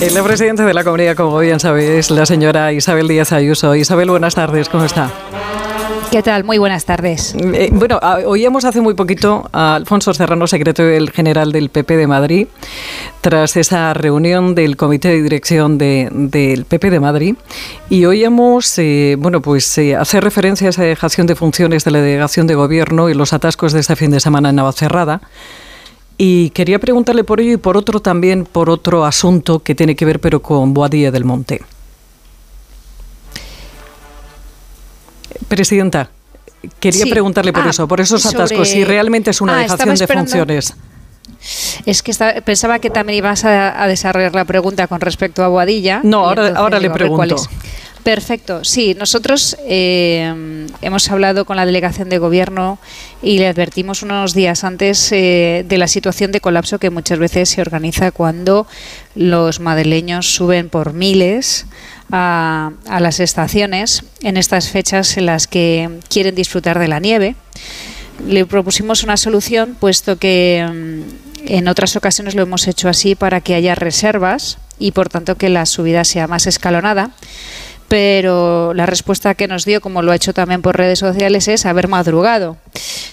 La presidenta de la comunidad, como bien sabéis, la señora Isabel Díaz Ayuso. Isabel, buenas tardes, ¿cómo está? ¿Qué tal? Muy buenas tardes. Eh, bueno, ah, oíamos hace muy poquito a Alfonso Serrano, secretario general del PP de Madrid, tras esa reunión del comité de dirección del PP de Madrid, y oíamos, eh, bueno, pues eh, hacer referencia a esa dejación de funciones de la delegación de gobierno y los atascos de este fin de semana en Navacerrada. Y quería preguntarle por ello y por otro también, por otro asunto que tiene que ver pero con Boadilla del Monte. Presidenta, quería preguntarle por ah, eso, por esos atascos, si realmente es una ah, dejación de funciones. Es que pensaba que también ibas a, desarrollar la pregunta con respecto a Boadilla. No, ahora, ahora le pregunto. Perfecto. Sí, nosotros eh, hemos hablado con la delegación de gobierno y le advertimos unos días antes eh, de la situación de colapso que muchas veces se organiza cuando los madrileños suben por miles a, las estaciones en estas fechas en las que quieren disfrutar de la nieve. Le propusimos una solución, puesto que mm, en otras ocasiones lo hemos hecho así para que haya reservas y por tanto que la subida sea más escalonada pero la respuesta que nos dio, como lo ha hecho también por redes sociales, es haber madrugado.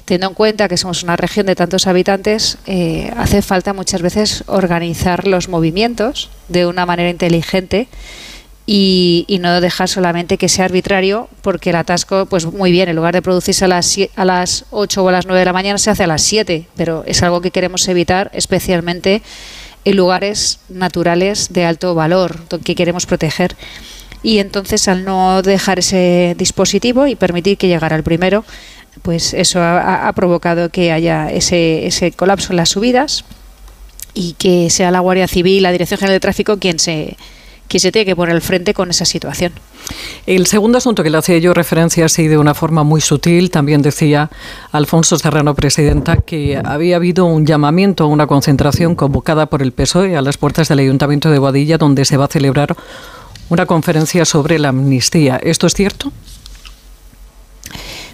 Teniendo en cuenta que somos una región de tantos habitantes, eh, hace falta muchas veces organizar los movimientos de una manera inteligente y, no dejar solamente que sea arbitrario, porque el atasco, pues muy bien, en lugar de producirse a las, a las 8 o a las 9 de la mañana, se hace a las 7, pero es algo que queremos evitar, especialmente en lugares naturales de alto valor, que queremos proteger y entonces al no dejar ese dispositivo y permitir que llegara el primero, pues eso ha, provocado que haya ese, ese colapso en las subidas y que sea la Guardia Civil, la Dirección General de Tráfico quien se quien se tiene que poner al frente con esa situación. El segundo asunto que le hacía yo referencia así de una forma muy sutil, también decía Alfonso Serrano, presidenta, que había habido un llamamiento una concentración convocada por el PSOE a las puertas del Ayuntamiento de Boadilla, donde se va a celebrar una conferencia sobre la amnistía. ¿Esto es cierto?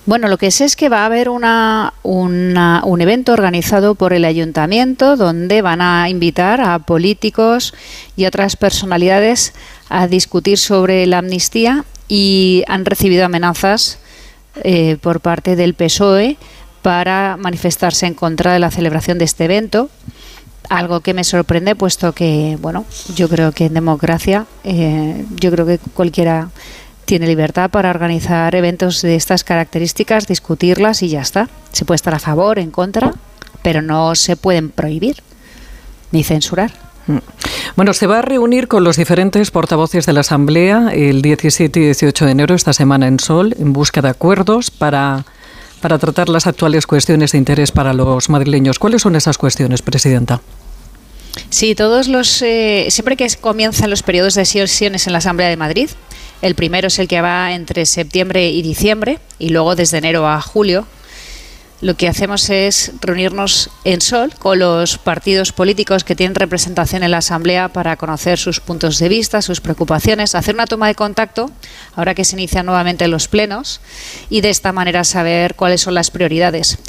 Bueno, lo que sé es que va a haber una, un evento organizado por el ayuntamiento donde van a invitar a políticos y otras personalidades a discutir sobre la amnistía y han recibido amenazas eh, por parte del PSOE para manifestarse en contra de la celebración de este evento algo que me sorprende puesto que bueno yo creo que en democracia eh, yo creo que cualquiera tiene libertad para organizar eventos de estas características discutirlas y ya está se puede estar a favor en contra pero no se pueden prohibir ni censurar mm. bueno, se va a reunir con los diferentes portavoces de la Asamblea el 17 y 18 de enero, esta semana en Sol, en busca de acuerdos para, para tratar las actuales cuestiones de interés para los madrileños. ¿Cuáles son esas cuestiones, Presidenta? Sí, todos los eh, siempre que comienzan los periodos de sesiones en la Asamblea de Madrid, el primero es el que va entre septiembre y diciembre y luego desde enero a julio. Lo que hacemos es reunirnos en Sol con los partidos políticos que tienen representación en la Asamblea para conocer sus puntos de vista, sus preocupaciones, hacer una toma de contacto, ahora que se inician nuevamente los plenos, y de esta manera saber cuáles son las prioridades.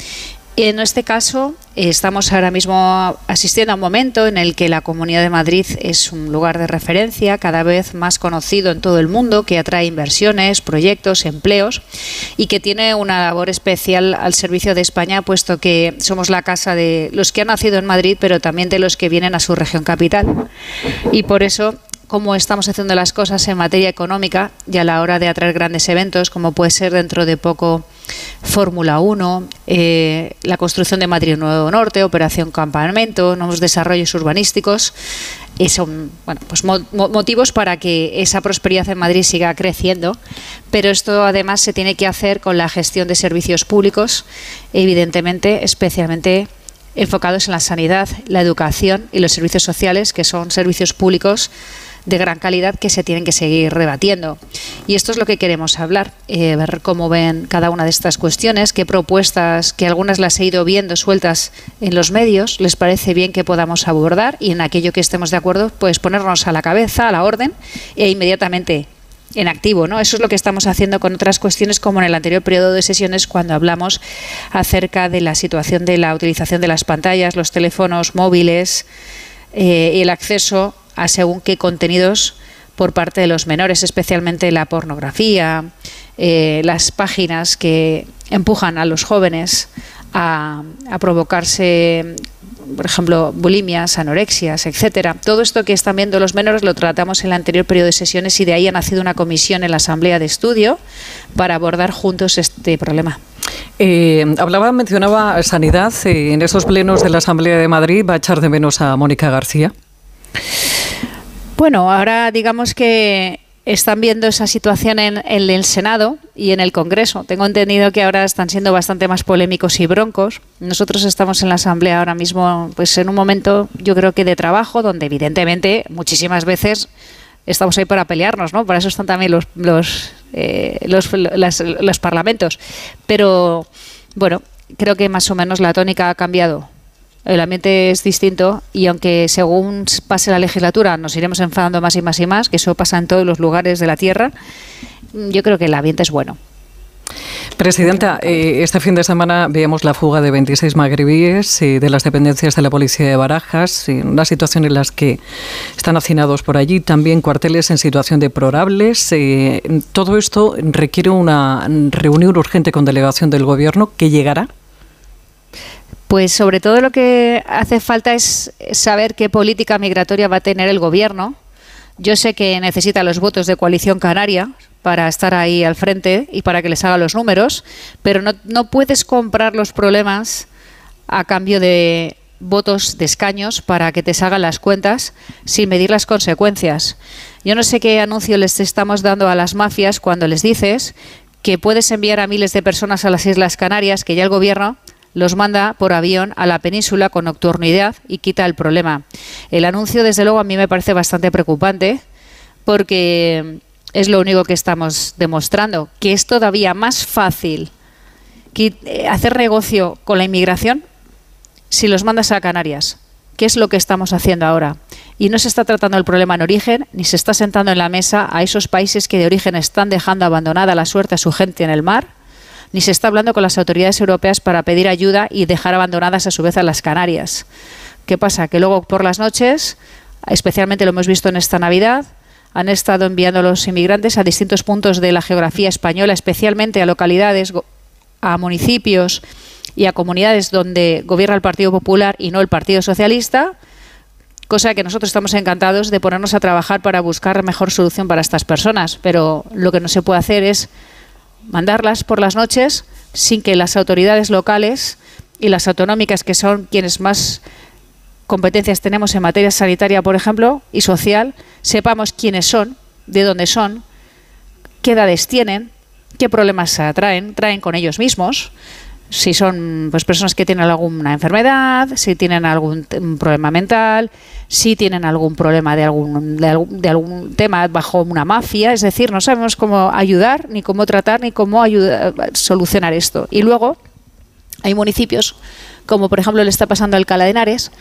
En este caso, estamos ahora mismo asistiendo a un momento en el que la Comunidad de Madrid es un lugar de referencia cada vez más conocido en todo el mundo, que atrae inversiones, proyectos, empleos y que tiene una labor especial al servicio de España, puesto que somos la casa de los que han nacido en Madrid, pero también de los que vienen a su región capital. Y por eso cómo estamos haciendo las cosas en materia económica y a la hora de atraer grandes eventos, como puede ser dentro de poco Fórmula 1, eh, la construcción de Madrid Nuevo Norte, Operación Campamento, nuevos desarrollos urbanísticos. Son bueno, pues motivos para que esa prosperidad en Madrid siga creciendo, pero esto además se tiene que hacer con la gestión de servicios públicos, evidentemente, especialmente enfocados en la sanidad, la educación y los servicios sociales, que son servicios públicos de gran calidad que se tienen que seguir rebatiendo. Y esto es lo que queremos hablar, eh, ver cómo ven cada una de estas cuestiones, qué propuestas, que algunas las he ido viendo sueltas en los medios, les parece bien que podamos abordar y en aquello que estemos de acuerdo, pues ponernos a la cabeza, a la orden e inmediatamente en activo, ¿no? Eso es lo que estamos haciendo con otras cuestiones como en el anterior periodo de sesiones cuando hablamos acerca de la situación de la utilización de las pantallas, los teléfonos móviles, eh, el acceso a según qué contenidos por parte de los menores, especialmente la pornografía, eh, las páginas que empujan a los jóvenes a, provocarse por ejemplo, bulimias, anorexias, etcétera. Todo esto que están viendo los menores lo tratamos en el anterior periodo de sesiones y de ahí ha nacido una comisión en la Asamblea de Estudio para abordar juntos este problema. Eh, hablaba, mencionaba sanidad. Eh, en esos plenos de la Asamblea de Madrid va a echar de menos a Mónica García. Bueno, ahora digamos que están viendo esa situación en, el Senado y en el Congreso. Tengo entendido que ahora están siendo bastante más polémicos y broncos. Nosotros estamos en la Asamblea ahora mismo, pues en un momento, yo creo que de trabajo, donde evidentemente muchísimas veces estamos ahí para pelearnos, ¿no? Para eso están también los los, eh, los parlamentos. Pero bueno, creo que más o menos la tónica ha cambiado el ambiente es distinto y aunque según pase la legislatura nos iremos enfadando más y más y más, que eso pasa en todos los lugares de la Tierra, yo creo que el ambiente es bueno. Presidenta, eh, este fin de semana veíamos la fuga de 26 magrebíes eh, de las dependencias de la policía de Barajas, en una situación en la que están hacinados por allí, también cuarteles en situación de probables. Eh, todo esto requiere una reunión urgente con delegación del Gobierno que llegará. Pues sobre todo lo que hace falta es saber qué política migratoria va a tener el gobierno. Yo sé que necesita los votos de coalición canaria para estar ahí al frente y para que les haga los números, pero no, no puedes comprar los problemas a cambio de votos de escaños para que te salgan las cuentas sin medir las consecuencias. Yo no sé qué anuncio les estamos dando a las mafias cuando les dices que puedes enviar a miles de personas a las Islas Canarias, que ya el gobierno los manda por avión a la península con nocturnidad y quita el problema. El anuncio, desde luego, a mí me parece bastante preocupante porque es lo único que estamos demostrando, que es todavía más fácil eh, hacer negocio con la inmigración si los mandas a Canarias, ¿Qué es lo que estamos haciendo ahora. Y no se está tratando el problema en origen, ni se está sentando en la mesa a esos países que de origen están dejando abandonada la suerte a su gente en el mar ni se está hablando con las autoridades europeas para pedir ayuda y dejar abandonadas a su vez a las Canarias. ¿Qué pasa? Que luego por las noches, especialmente lo hemos visto en esta Navidad, han estado enviando a los inmigrantes a distintos puntos de la geografía española, especialmente a localidades, a municipios y a comunidades donde gobierna el Partido Popular y no el Partido Socialista, cosa que nosotros estamos encantados de ponernos a trabajar para buscar mejor solución para estas personas, pero lo que no se puede hacer es mandarlas por las noches sin que las autoridades locales y las autonómicas, que son quienes más competencias tenemos en materia sanitaria, por ejemplo, y social, sepamos quiénes son, de dónde son, qué edades tienen, qué problemas traen, traen con ellos mismos, si son pues personas que tienen alguna enfermedad, si tienen algún problema mental, si tienen algún problema de algún, de algún, de algún tema bajo una mafia, es decir, no sabemos cómo ayudar, ni cómo tratar, ni cómo solucionar esto. Y luego hay municipios, como por ejemplo le está pasando a Alcalá de Henares,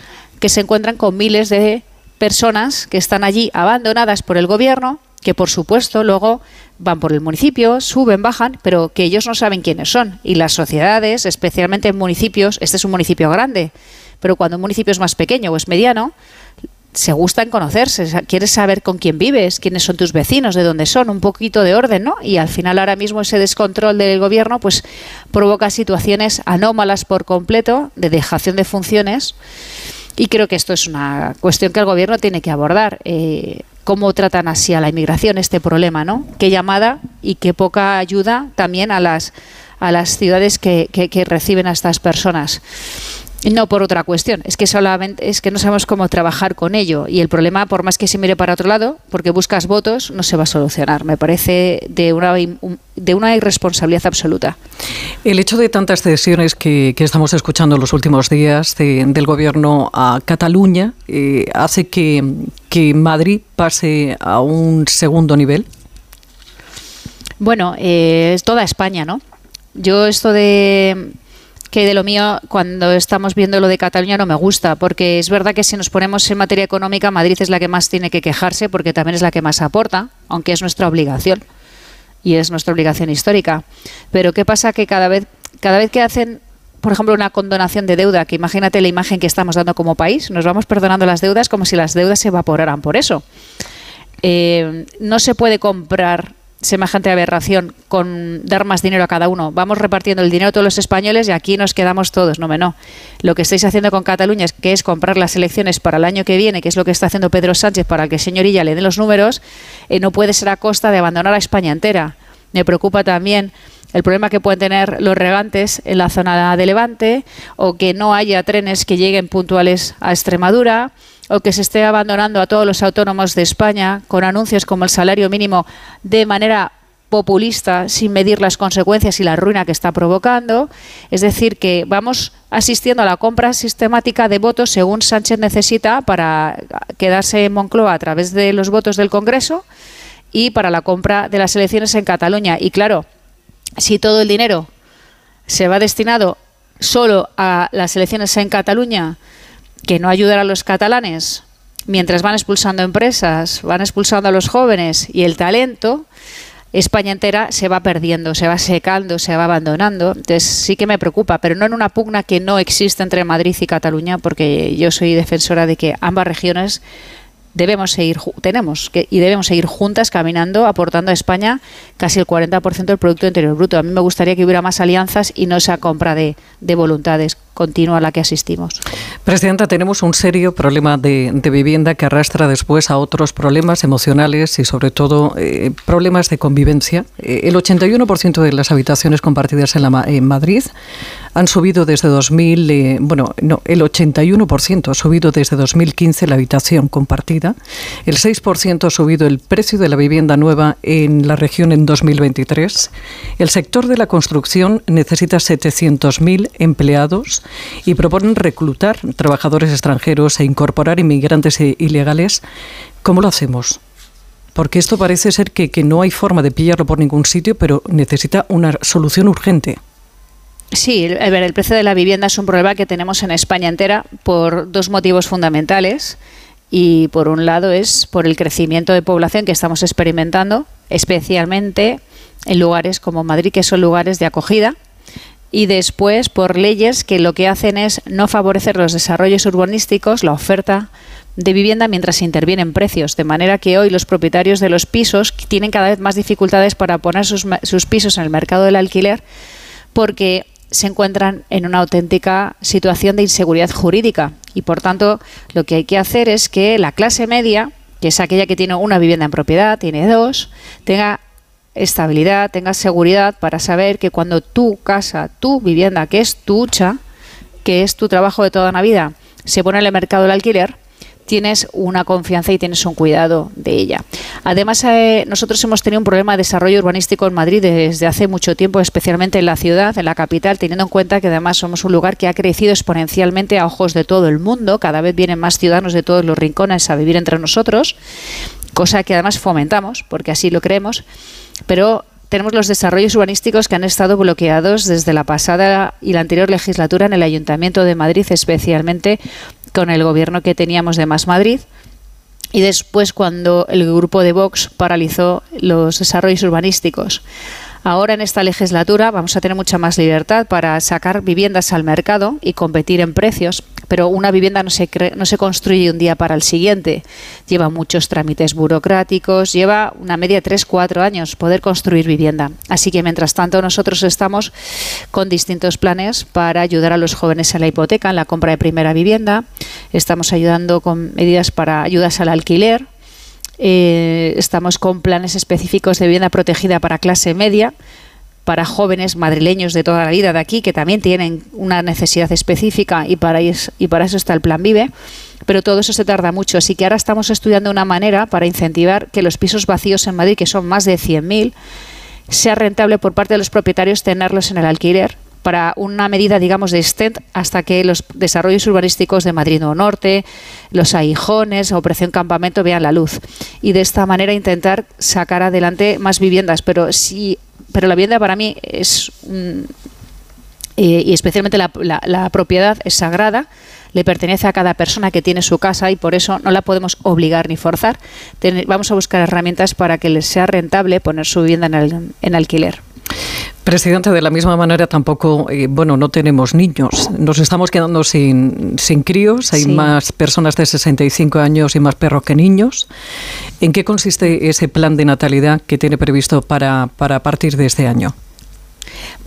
que se encuentran con miles de personas que están allí abandonadas por el gobierno, que por supuesto luego van por el municipio, suben, bajan, pero que ellos no saben quiénes son. Y las sociedades, especialmente en municipios, este es un municipio grande, pero cuando un municipio es más pequeño o es mediano, se gusta en conocerse, quieres saber con quién vives, quiénes son tus vecinos, de dónde son, un poquito de orden, ¿no? Y al final ahora mismo ese descontrol del gobierno pues provoca situaciones anómalas por completo de dejación de funciones y creo que esto es una cuestión que el gobierno tiene que abordar. Eh, cómo tratan así a la inmigración este problema, ¿no? Qué llamada y qué poca ayuda también a las a las ciudades que, que, reciben a estas personas. No por otra cuestión, es que solamente es que no sabemos cómo trabajar con ello y el problema, por más que se mire para otro lado, porque buscas votos, no se va a solucionar. Me parece de una, de una irresponsabilidad absoluta. El hecho de tantas cesiones que, estamos escuchando en los últimos días del gobierno a Cataluña eh, hace que, que Madrid pase a un segundo nivel. Bueno, eh, es toda España, ¿no? Yo esto de que de lo mío, cuando estamos viendo lo de Cataluña, no me gusta, porque es verdad que si nos ponemos en materia económica, Madrid es la que más tiene que quejarse, porque también es la que más aporta, aunque es nuestra obligación y es nuestra obligación histórica. Pero ¿qué pasa? Que cada vez, cada vez que hacen por ejemplo, una condonación de deuda, que imagínate la imagen que estamos dando como país, nos vamos perdonando las deudas como si las deudas se evaporaran por eso. Eh, no se puede comprar semejante aberración con dar más dinero a cada uno. Vamos repartiendo el dinero todos los españoles y aquí nos quedamos todos. No, me no. Lo que estáis haciendo con Cataluña es que es comprar las elecciones para el año que viene, que es lo que está haciendo Pedro Sánchez para que el señorilla le dé los números, eh, no puede ser a costa de abandonar a España entera. Me preocupa también el problema que pueden tener los regantes en la zona de Levante o que no haya trenes que lleguen puntuales a Extremadura o que se esté abandonando a todos los autónomos de España con anuncios como el salario mínimo de manera populista sin medir las consecuencias y la ruina que está provocando. Es decir, que vamos asistiendo a la compra sistemática de votos según Sánchez necesita para quedarse en Moncloa a través de los votos del Congreso y para la compra de las elecciones en Cataluña. Y claro, si todo el dinero se va destinado solo a las elecciones en Cataluña, que no ayudará a los catalanes, mientras van expulsando empresas, van expulsando a los jóvenes y el talento, España entera se va perdiendo, se va secando, se va abandonando. Entonces sí que me preocupa, pero no en una pugna que no existe entre Madrid y Cataluña, porque yo soy defensora de que ambas regiones debemos seguir, tenemos que, y debemos seguir juntas caminando, aportando a España casi el 40% del Producto Interior Bruto. A mí me gustaría que hubiera más alianzas y no esa compra de, de voluntades continua a la que asistimos. Presidenta, tenemos un serio problema de, vivienda que arrastra después a otros problemas emocionales y sobre todo eh, problemas de convivencia. Eh, el 81% de las habitaciones compartidas en, la, en Madrid han subido desde 2000, eh, bueno, no, el 81% ha subido desde 2015 la habitación compartida, el 6% ha subido el precio de la vivienda nueva en la región en 2023, el sector de la construcción necesita 700.000 empleados y proponen reclutar trabajadores extranjeros e incorporar inmigrantes ilegales. ¿Cómo lo hacemos? Porque esto parece ser que, no hay forma de pillarlo por ningún sitio, pero necesita una solución urgente. Sí, el precio de la vivienda es un problema que tenemos en España entera por dos motivos fundamentales. Y por un lado es por el crecimiento de población que estamos experimentando, especialmente en lugares como Madrid, que son lugares de acogida, y después por leyes que lo que hacen es no favorecer los desarrollos urbanísticos, la oferta de vivienda mientras intervienen precios, de manera que hoy los propietarios de los pisos tienen cada vez más dificultades para poner sus, sus pisos en el mercado del alquiler porque se encuentran en una auténtica situación de inseguridad jurídica. Y por tanto lo que hay que hacer es que la clase media, que es aquella que tiene una vivienda en propiedad, tiene dos, tenga estabilidad, tenga seguridad para saber que cuando tu casa, tu vivienda, que es tu hucha, que es tu trabajo de toda la vida, se pone en el mercado del alquiler, tienes una confianza y tienes un cuidado de ella. Además, eh, nosotros hemos tenido un problema de desarrollo urbanístico en Madrid desde hace mucho tiempo, especialmente en la ciudad, en la capital, teniendo en cuenta que además somos un lugar que ha crecido exponencialmente a ojos de todo el mundo. Cada vez vienen más ciudadanos de todos los rincones a vivir entre nosotros, cosa que además fomentamos, porque así lo creemos. Pero tenemos los desarrollos urbanísticos que han estado bloqueados desde la pasada y la anterior legislatura en el Ayuntamiento de Madrid, especialmente con el gobierno que teníamos de Más Madrid. Y después cuando el grupo de Vox paralizó los desarrollos urbanísticos. Ahora en esta legislatura vamos a tener mucha más libertad para sacar viviendas al mercado y competir en precios, pero una vivienda no se, no se construye un día para el siguiente. Lleva muchos trámites burocráticos, lleva una media de 3-4 años poder construir vivienda. Así que mientras tanto nosotros estamos con distintos planes para ayudar a los jóvenes en la hipoteca, en la compra de primera vivienda. Estamos ayudando con medidas para ayudas al alquiler, eh, estamos con planes específicos de vivienda protegida para clase media, para jóvenes madrileños de toda la vida de aquí, que también tienen una necesidad específica y para, y para eso está el Plan Vive. Pero todo eso se tarda mucho, así que ahora estamos estudiando una manera para incentivar que los pisos vacíos en Madrid, que son más de 100.000, sea rentable por parte de los propietarios tenerlos en el alquiler para una medida, digamos, de stent hasta que los desarrollos urbanísticos de Madrid Norte, los aijones, Operación Campamento vean la luz. Y de esta manera intentar sacar adelante más viviendas. Pero sí, pero la vivienda para mí es eh, y especialmente la, la, propiedad es sagrada, le pertenece a cada persona que tiene su casa y por eso no la podemos obligar ni forzar. vamos a buscar herramientas para que les sea rentable poner su vivienda en, el, en alquiler. Presidente, de la misma manera tampoco, eh, bueno, no tenemos niños. Nos estamos quedando sin, sin críos. Hay más personas de 65 años y más perros que niños. ¿En qué consiste ese plan de natalidad que tiene previsto para, para partir de este año?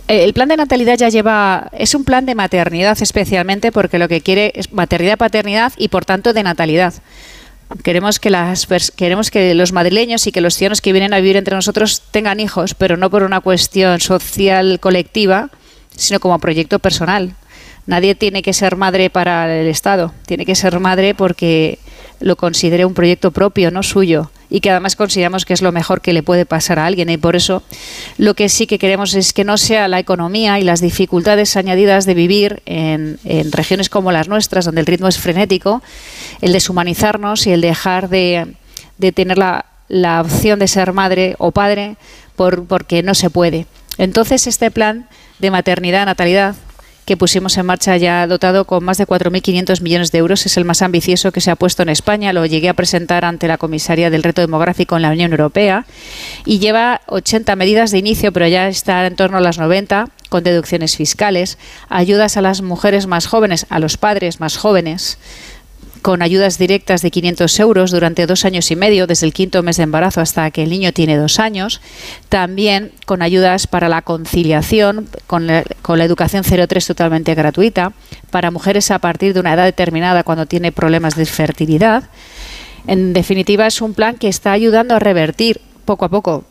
El plan de natalidad ya lleva, es un plan de maternidad especialmente porque lo que quiere es maternidad, paternidad y por tanto de natalidad. Queremos que, las, queremos que los madrileños y que los ciudadanos que vienen a vivir entre nosotros tengan hijos, pero no por una cuestión social colectiva, sino como proyecto personal. Nadie tiene que ser madre para el Estado, tiene que ser madre porque lo considere un proyecto propio, no suyo, y que además consideramos que es lo mejor que le puede pasar a alguien. Y por eso lo que sí que queremos es que no sea la economía y las dificultades añadidas de vivir en, regiones como las nuestras, donde el ritmo es frenético, el deshumanizarnos y el dejar de, tener la, la, opción de ser madre o padre por, porque no se puede. Entonces este plan de maternidad, natalidad, que pusimos en marcha ya dotado con más de 4.500 millones de euros. Es el más ambicioso que se ha puesto en España. Lo llegué a presentar ante la Comisaria del Reto Demográfico en la Unión Europea y lleva 80 medidas de inicio, pero ya está en torno a las 90 con deducciones fiscales, ayudas a las mujeres más jóvenes, a los padres más jóvenes con ayudas directas de 500 euros durante dos años y medio, desde el quinto mes de embarazo hasta que el niño tiene dos años. También con ayudas para la conciliación, con la, con la educación 03 totalmente gratuita, para mujeres a partir de una edad determinada cuando tiene problemas de fertilidad. En definitiva, es un plan que está ayudando a revertir poco a poco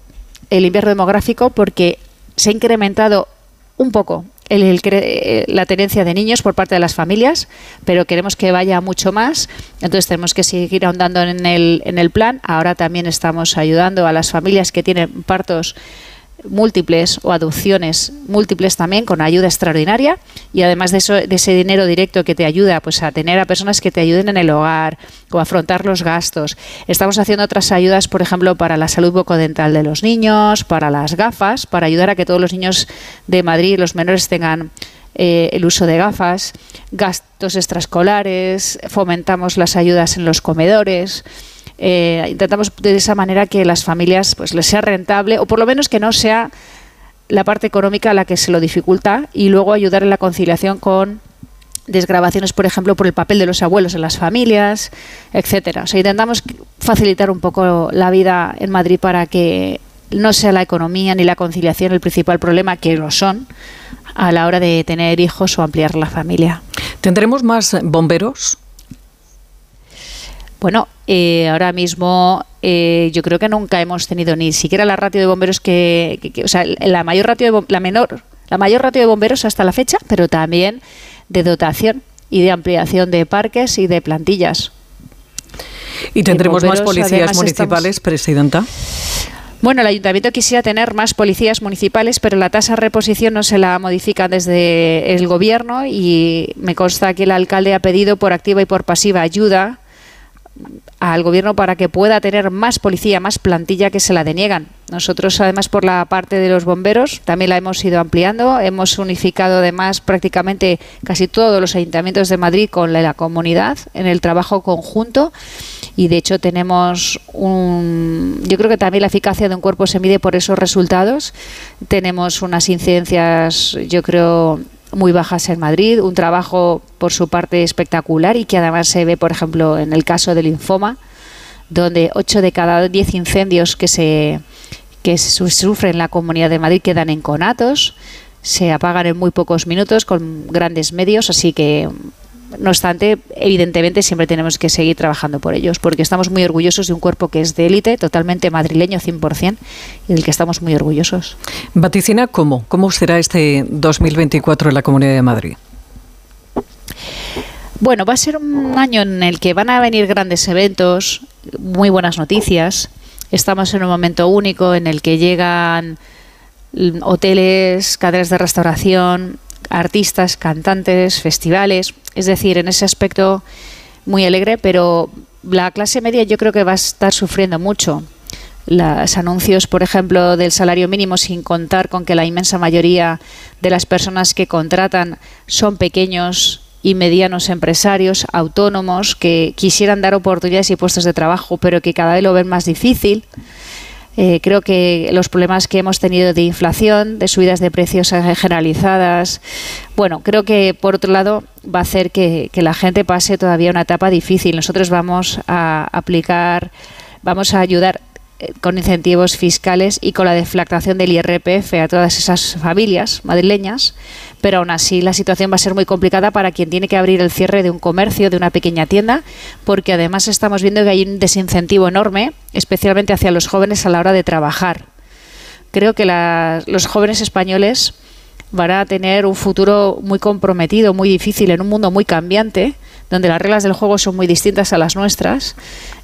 el invierno demográfico porque se ha incrementado un poco el, eh, la tenencia de niños por parte de las familias, pero queremos que vaya mucho más. Entonces tenemos que seguir ahondando en el, en el plan. Ahora también estamos ayudando a las familias que tienen partos múltiples o adopciones múltiples también con ayuda extraordinaria y además de eso de ese dinero directo que te ayuda pues a tener a personas que te ayuden en el hogar o afrontar los gastos. Estamos haciendo otras ayudas, por ejemplo, para la salud bucodental de los niños, para las gafas, para ayudar a que todos los niños de Madrid, los menores tengan eh, el uso de gafas, gastos extraescolares, fomentamos las ayudas en los comedores. Eh, intentamos de esa manera que las familias pues les sea rentable o por lo menos que no sea la parte económica la que se lo dificulta y luego ayudar en la conciliación con desgrabaciones, por ejemplo, por el papel de los abuelos en las familias, etcétera. O sea, intentamos facilitar un poco la vida en Madrid para que no sea la economía ni la conciliación el principal problema, que lo son, a la hora de tener hijos o ampliar la familia. ¿Tendremos más bomberos? Bueno, eh, ahora mismo eh, yo creo que nunca hemos tenido ni siquiera la ratio de bomberos que, o sea, la mayor ratio de, la menor, la mayor ratio de bomberos hasta la fecha, pero también de dotación y de ampliación de parques y de plantillas. ¿Y tendremos más policías municipales, Presidenta? Bueno, el ayuntamiento quisiera tener más policías municipales, pero la tasa de reposición no se la modifica desde el gobierno y me consta que el alcalde ha pedido por activa y por pasiva ayuda al gobierno para que pueda tener más policía, más plantilla que se la deniegan. Nosotros, además, por la parte de los bomberos, también la hemos ido ampliando. Hemos unificado, además, prácticamente casi todos los ayuntamientos de Madrid con la, comunidad en el trabajo conjunto. Y, de hecho, tenemos un. Yo creo que también la eficacia de un cuerpo se mide por esos resultados. Tenemos unas incidencias, yo creo, muy bajas en Madrid, un trabajo por su parte espectacular y que además se ve, por ejemplo, en el caso del linfoma, donde 8 de cada 10 incendios que se que sufren en la Comunidad de Madrid quedan en conatos, se apagan en muy pocos minutos con grandes medios, así que no obstante, evidentemente siempre tenemos que seguir trabajando por ellos, porque estamos muy orgullosos de un cuerpo que es de élite, totalmente madrileño 100%, y del que estamos muy orgullosos. Vaticina, ¿cómo? ¿Cómo será este 2024 en la Comunidad de Madrid? Bueno, va a ser un año en el que van a venir grandes eventos, muy buenas noticias. Estamos en un momento único en el que llegan hoteles, cadenas de restauración, artistas, cantantes, festivales, es decir, en ese aspecto muy alegre, pero la clase media yo creo que va a estar sufriendo mucho. Los anuncios, por ejemplo, del salario mínimo, sin contar con que la inmensa mayoría de las personas que contratan son pequeños y medianos empresarios, autónomos, que quisieran dar oportunidades y puestos de trabajo, pero que cada vez lo ven más difícil Eh, creo que los problemas que hemos tenido de inflación, de subidas de precios generalizadas, bueno, creo que por otro lado va a hacer que, que la gente pase todavía una etapa difícil. Nosotros vamos a aplicar, vamos a ayudar eh, con incentivos fiscales y con la deflactación del IRPF a todas esas familias madrileñas, pero aún así la situación va a ser muy complicada para quien tiene que abrir el cierre de un comercio, de una pequeña tienda, porque además estamos viendo que hay un desincentivo enorme, especialmente hacia los jóvenes a la hora de trabajar. Creo que los jóvenes españoles van a tener un futuro muy comprometido, muy difícil, en un mundo muy cambiante, donde las reglas del juego son muy distintas a las nuestras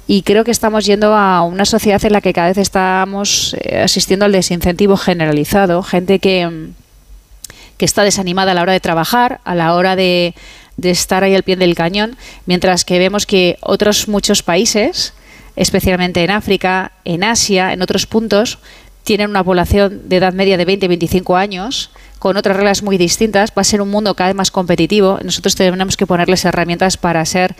y creo que estamos yendo a una sociedad en la que cada vez estamos eh, asistiendo al desincentivo generalizado, gente que, que está desanimada a la hora de trabajar, a la hora de, estar ahí al pie del cañón, mientras que vemos que otros muchos países, especialmente en África, en Asia, en otros puntos, tienen una población de edad media de 20-25 años, con otras reglas muy distintas, va a ser un mundo cada vez más competitivo. Nosotros tenemos que ponerles herramientas para ser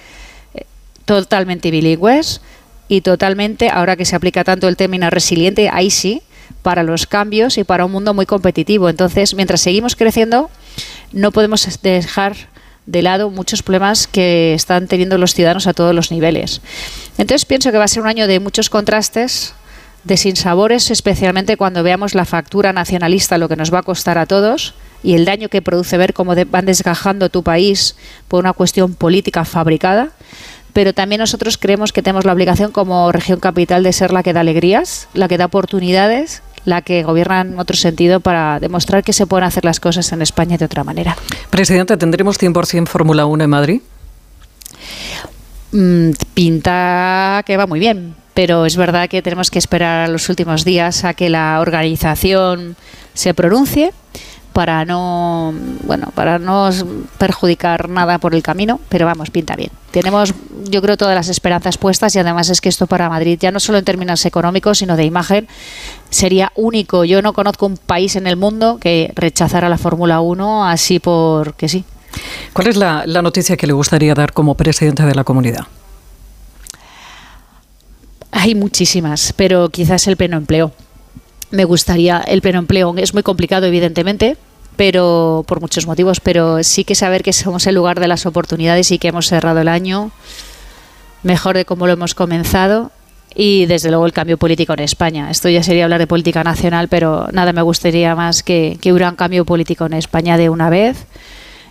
totalmente bilingües y totalmente, ahora que se aplica tanto el término resiliente, ahí sí, para los cambios y para un mundo muy competitivo. Entonces, mientras seguimos creciendo, no podemos dejar de lado muchos problemas que están teniendo los ciudadanos a todos los niveles. Entonces, pienso que va a ser un año de muchos contrastes, de sinsabores, especialmente cuando veamos la factura nacionalista, lo que nos va a costar a todos y el daño que produce ver cómo van desgajando tu país por una cuestión política fabricada pero también nosotros creemos que tenemos la obligación como región capital de ser la que da alegrías, la que da oportunidades, la que gobierna en otro sentido para demostrar que se pueden hacer las cosas en España de otra manera. Presidente, ¿tendremos 100% Fórmula 1 en Madrid? Mm, pinta que va muy bien, pero es verdad que tenemos que esperar a los últimos días a que la organización se pronuncie para no bueno para no perjudicar nada por el camino pero vamos pinta bien tenemos yo creo todas las esperanzas puestas y además es que esto para Madrid ya no solo en términos económicos sino de imagen sería único yo no conozco un país en el mundo que rechazara la Fórmula 1 así porque sí ¿cuál es la, la noticia que le gustaría dar como presidente de la comunidad? hay muchísimas pero quizás el pleno empleo me gustaría el pleno empleo. Es muy complicado, evidentemente, pero por muchos motivos, pero sí que saber que somos el lugar de las oportunidades y que hemos cerrado el año mejor de cómo lo hemos comenzado y desde luego el cambio político en España. Esto ya sería hablar de política nacional, pero nada me gustaría más que, que hubiera un cambio político en España de una vez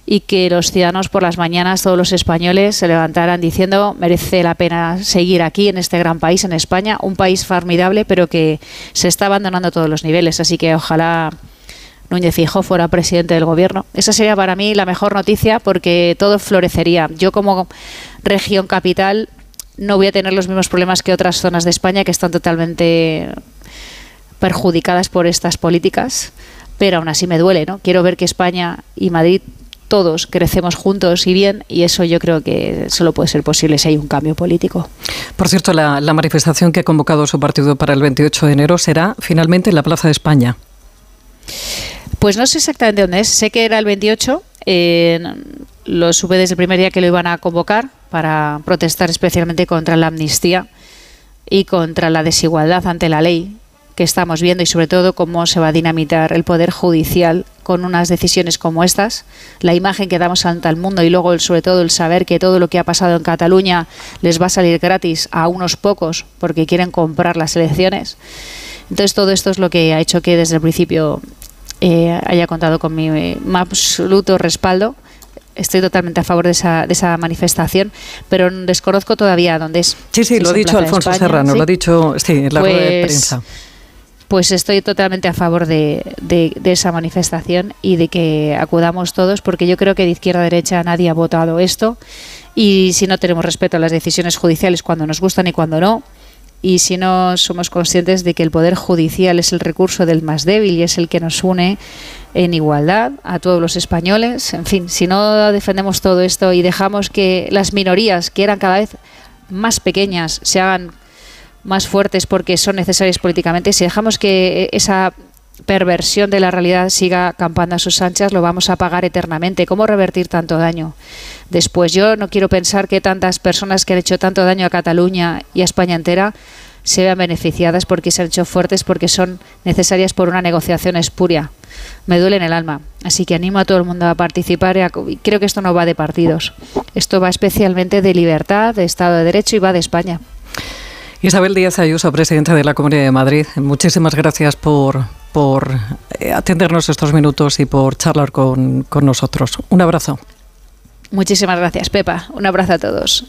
y que los ciudadanos por las mañanas, todos los españoles, se levantaran diciendo merece la pena seguir aquí en este gran país, en España, un país formidable, pero que se está abandonando a todos los niveles. Así que ojalá Núñez Fijo fuera presidente del gobierno. Esa sería para mí la mejor noticia porque todo florecería. Yo como región capital no voy a tener los mismos problemas que otras zonas de España que están totalmente perjudicadas por estas políticas, pero aún así me duele, ¿no? Quiero ver que España y Madrid todos crecemos juntos y bien, y eso yo creo que solo puede ser posible si hay un cambio político. Por cierto, la, manifestación que ha convocado su partido para el 28 de enero será finalmente en la Plaza de España. Pues no sé exactamente dónde es, sé que era el 28, lo supe desde el primer día que lo iban a convocar para protestar especialmente contra la amnistía y contra la desigualdad ante la ley que estamos viendo y sobre todo cómo se va a dinamitar el poder judicial con unas decisiones como estas, la imagen que damos ante el mundo y luego sobre todo el saber que todo lo que ha pasado en Cataluña les va a salir gratis a unos pocos porque quieren comprar las elecciones. Entonces todo esto es lo que ha hecho que desde el principio eh, haya contado con mi eh, absoluto respaldo estoy totalmente a favor de esa, de esa manifestación, pero desconozco todavía dónde es. Sí, sí, lo ha dicho Alfonso Serrano, lo ha dicho sí, en la rueda de pues prensa pues estoy totalmente a favor de, esa manifestación y de que acudamos todos, porque yo creo que de izquierda a derecha nadie ha votado esto. Y si no tenemos respeto a las decisiones judiciales cuando nos gustan y cuando no, y si no somos conscientes de que el poder judicial es el recurso del más débil y es el que nos une en igualdad a todos los españoles, en fin, si no defendemos todo esto y dejamos que las minorías, que eran cada vez más pequeñas, se hagan más fuertes porque son necesarias políticamente, si dejamos que esa perversión de la realidad siga campando a sus anchas, lo vamos a pagar eternamente. ¿Cómo revertir tanto daño? Después, yo no quiero pensar que tantas personas que han hecho tanto daño a Cataluña y a España entera se vean beneficiadas porque se han hecho fuertes, porque son necesarias por una negociación espuria. Me duele en el alma. Así que animo a todo el mundo a participar y, creo que esto no va de partidos. Esto va especialmente de libertad, de Estado de Derecho y va de España. Isabel Díaz Ayuso, presidenta de la Comunidad de Madrid, muchísimas gracias por, por eh, atendernos estos minutos y por charlar con, con nosotros. Un abrazo. Muchísimas gracias, Pepa. Un abrazo a todos.